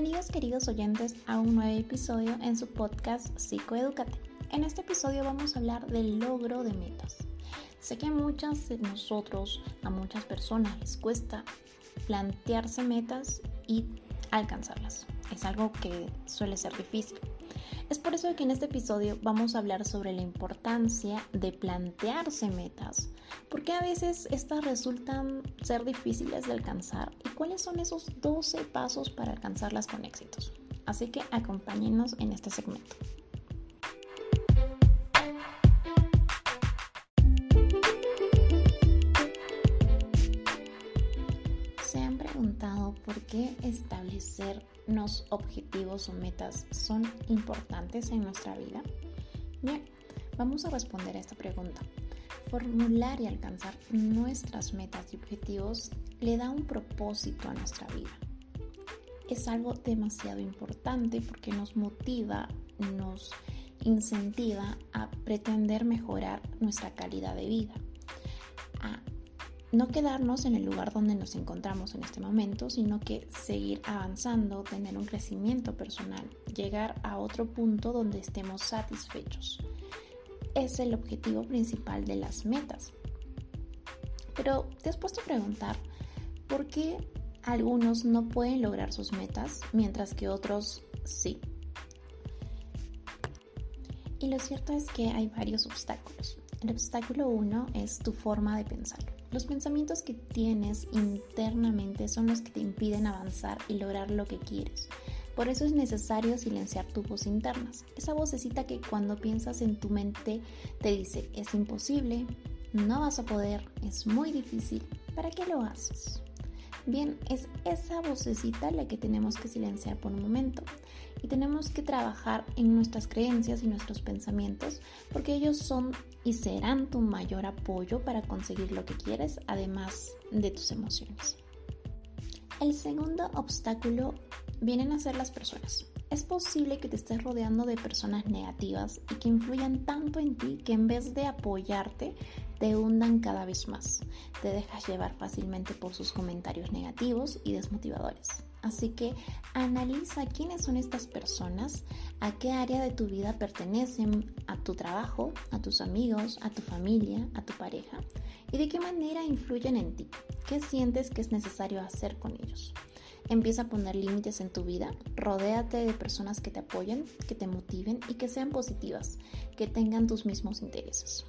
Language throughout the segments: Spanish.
Bienvenidos queridos oyentes a un nuevo episodio en su podcast Psicoeducate. En este episodio vamos a hablar del logro de metas. Sé que a muchas de nosotros, a muchas personas les cuesta plantearse metas y alcanzarlas. Es algo que suele ser difícil. Es por eso que en este episodio vamos a hablar sobre la importancia de plantearse metas, porque a veces estas resultan ser difíciles de alcanzar y cuáles son esos 12 pasos para alcanzarlas con éxitos. Así que acompáñenos en este segmento. Qué establecernos objetivos o metas son importantes en nuestra vida? Bien, vamos a responder a esta pregunta. Formular y alcanzar nuestras metas y objetivos le da un propósito a nuestra vida. Es algo demasiado importante porque nos motiva, nos incentiva a pretender mejorar nuestra calidad de vida, a no quedarnos en el lugar donde nos encontramos en este momento, sino que seguir avanzando, tener un crecimiento personal, llegar a otro punto donde estemos satisfechos. Es el objetivo principal de las metas. Pero te has puesto a preguntar por qué algunos no pueden lograr sus metas mientras que otros sí. Y lo cierto es que hay varios obstáculos. El obstáculo uno es tu forma de pensar. Los pensamientos que tienes internamente son los que te impiden avanzar y lograr lo que quieres. Por eso es necesario silenciar tu voz internas. Esa vocecita que cuando piensas en tu mente te dice es imposible, no vas a poder, es muy difícil, ¿para qué lo haces? Bien, es esa vocecita la que tenemos que silenciar por un momento y tenemos que trabajar en nuestras creencias y nuestros pensamientos porque ellos son y serán tu mayor apoyo para conseguir lo que quieres además de tus emociones. El segundo obstáculo vienen a ser las personas. Es posible que te estés rodeando de personas negativas y que influyan tanto en ti que en vez de apoyarte te hundan cada vez más. Te dejas llevar fácilmente por sus comentarios negativos y desmotivadores. Así que analiza quiénes son estas personas, a qué área de tu vida pertenecen, a tu trabajo, a tus amigos, a tu familia, a tu pareja y de qué manera influyen en ti. ¿Qué sientes que es necesario hacer con ellos? Empieza a poner límites en tu vida, rodéate de personas que te apoyen, que te motiven y que sean positivas, que tengan tus mismos intereses.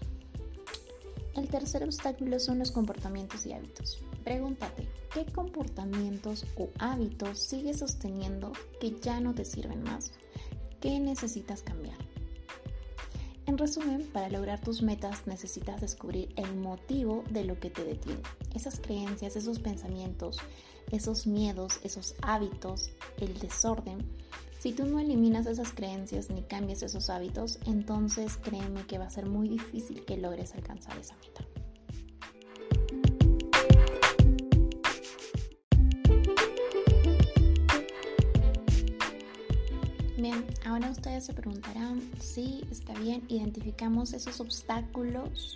El tercer obstáculo son los comportamientos y hábitos. Pregúntate, ¿qué comportamientos o hábitos sigues sosteniendo que ya no te sirven más? ¿Qué necesitas cambiar? En resumen, para lograr tus metas necesitas descubrir el motivo de lo que te detiene. Esas creencias, esos pensamientos, esos miedos, esos hábitos, el desorden. Si tú no eliminas esas creencias ni cambias esos hábitos, entonces créeme que va a ser muy difícil que logres alcanzar esa meta. Bien, ahora ustedes se preguntarán si está bien, identificamos esos obstáculos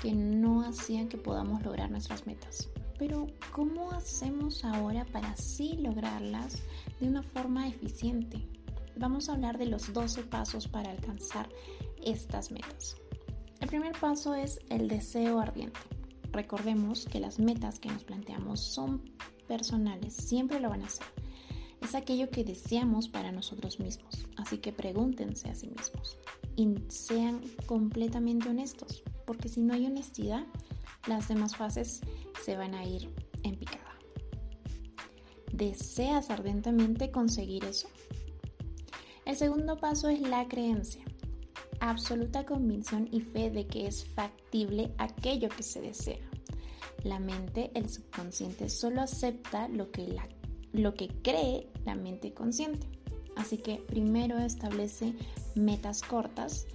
que no hacían que podamos lograr nuestras metas. Pero, ¿cómo hacemos ahora para así lograrlas de una forma eficiente? Vamos a hablar de los 12 pasos para alcanzar estas metas. El primer paso es el deseo ardiente. Recordemos que las metas que nos planteamos son personales, siempre lo van a ser es aquello que deseamos para nosotros mismos. Así que pregúntense a sí mismos y sean completamente honestos, porque si no hay honestidad, las demás fases se van a ir en picada. ¿Deseas ardentemente conseguir eso? El segundo paso es la creencia. Absoluta convicción y fe de que es factible aquello que se desea. La mente, el subconsciente, solo acepta lo que la lo que cree la mente consciente. Así que primero establece metas cortas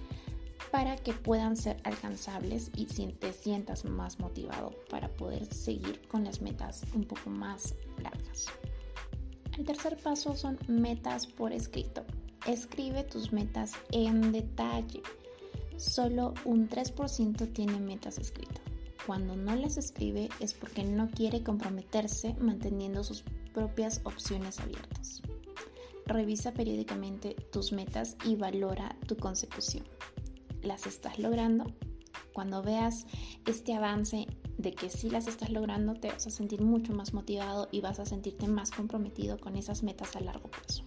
para que puedan ser alcanzables y te sientas más motivado para poder seguir con las metas un poco más largas. El tercer paso son metas por escrito. Escribe tus metas en detalle. Solo un 3% tiene metas escritas. Cuando no las escribe es porque no quiere comprometerse manteniendo sus propias opciones abiertas. Revisa periódicamente tus metas y valora tu consecución. ¿Las estás logrando? Cuando veas este avance de que sí las estás logrando, te vas a sentir mucho más motivado y vas a sentirte más comprometido con esas metas a largo plazo.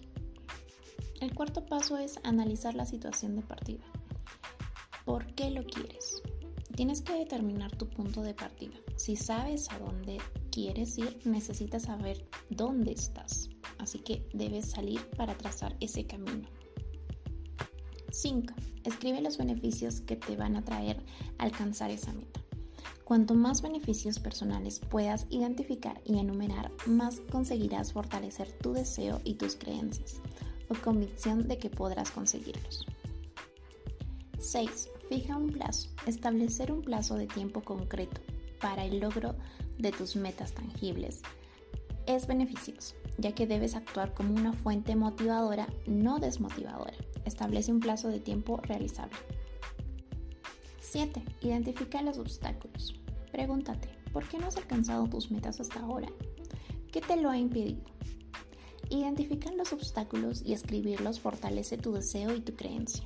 El cuarto paso es analizar la situación de partida. ¿Por qué lo quieres? Tienes que determinar tu punto de partida. Si sabes a dónde quieres ir, necesitas saber dónde estás. Así que debes salir para trazar ese camino. 5. Escribe los beneficios que te van a traer alcanzar esa meta. Cuanto más beneficios personales puedas identificar y enumerar, más conseguirás fortalecer tu deseo y tus creencias o convicción de que podrás conseguirlos. 6. Fija un plazo. Establecer un plazo de tiempo concreto para el logro de tus metas tangibles es beneficioso, ya que debes actuar como una fuente motivadora, no desmotivadora. Establece un plazo de tiempo realizable. 7. Identifica los obstáculos. Pregúntate, ¿por qué no has alcanzado tus metas hasta ahora? ¿Qué te lo ha impedido? Identificar los obstáculos y escribirlos fortalece tu deseo y tu creencia.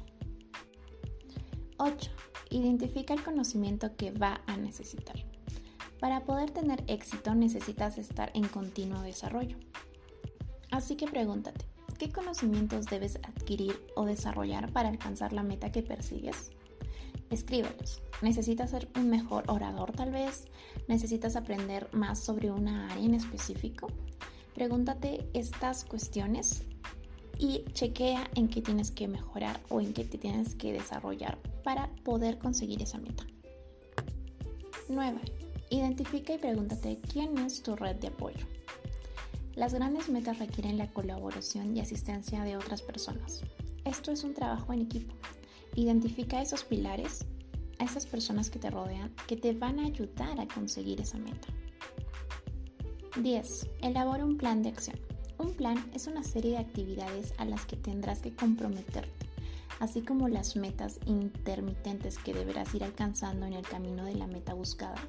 8. Identifica el conocimiento que va a necesitar. Para poder tener éxito necesitas estar en continuo desarrollo. Así que pregúntate, ¿qué conocimientos debes adquirir o desarrollar para alcanzar la meta que persigues? Escríbelos. ¿Necesitas ser un mejor orador tal vez? ¿Necesitas aprender más sobre una área en específico? Pregúntate estas cuestiones y chequea en qué tienes que mejorar o en qué te tienes que desarrollar para poder conseguir esa meta. 9. Identifica y pregúntate quién es tu red de apoyo. Las grandes metas requieren la colaboración y asistencia de otras personas. Esto es un trabajo en equipo. Identifica esos pilares, a esas personas que te rodean, que te van a ayudar a conseguir esa meta. 10. Elabora un plan de acción. Un plan es una serie de actividades a las que tendrás que comprometerte, así como las metas intermitentes que deberás ir alcanzando en el camino de la meta buscada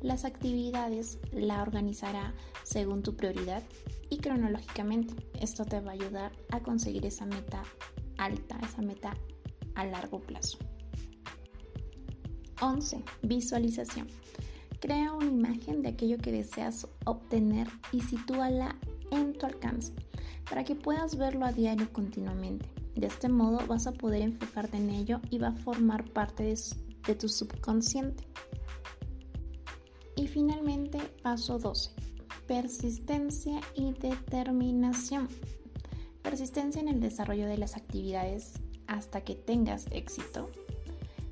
las actividades la organizará según tu prioridad y cronológicamente. Esto te va a ayudar a conseguir esa meta alta, esa meta a largo plazo. 11. Visualización. Crea una imagen de aquello que deseas obtener y sitúala en tu alcance para que puedas verlo a diario continuamente. De este modo vas a poder enfocarte en ello y va a formar parte de, de tu subconsciente. Y finalmente, paso 12. Persistencia y determinación. Persistencia en el desarrollo de las actividades hasta que tengas éxito.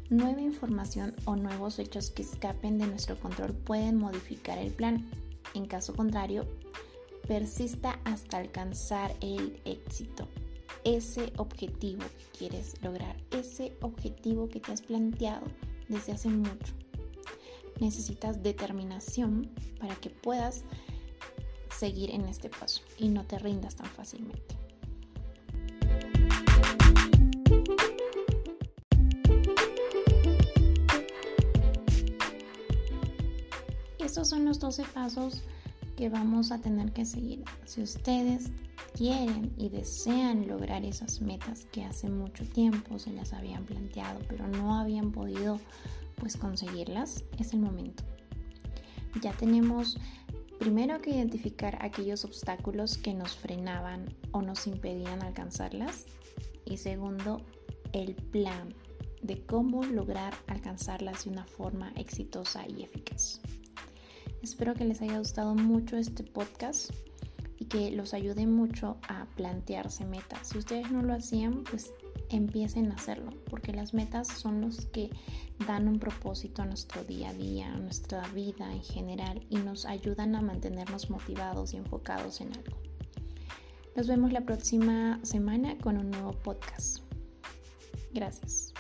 Nueva información o nuevos hechos que escapen de nuestro control pueden modificar el plan. En caso contrario, persista hasta alcanzar el éxito. Ese objetivo que quieres lograr, ese objetivo que te has planteado desde hace mucho necesitas determinación para que puedas seguir en este paso y no te rindas tan fácilmente. Estos son los 12 pasos que vamos a tener que seguir. Si ustedes quieren y desean lograr esas metas que hace mucho tiempo se las habían planteado, pero no habían podido pues conseguirlas, es el momento. Ya tenemos primero que identificar aquellos obstáculos que nos frenaban o nos impedían alcanzarlas. Y segundo, el plan de cómo lograr alcanzarlas de una forma exitosa y eficaz. Espero que les haya gustado mucho este podcast que los ayude mucho a plantearse metas. Si ustedes no lo hacían, pues empiecen a hacerlo, porque las metas son los que dan un propósito a nuestro día a día, a nuestra vida en general y nos ayudan a mantenernos motivados y enfocados en algo. Nos vemos la próxima semana con un nuevo podcast. Gracias.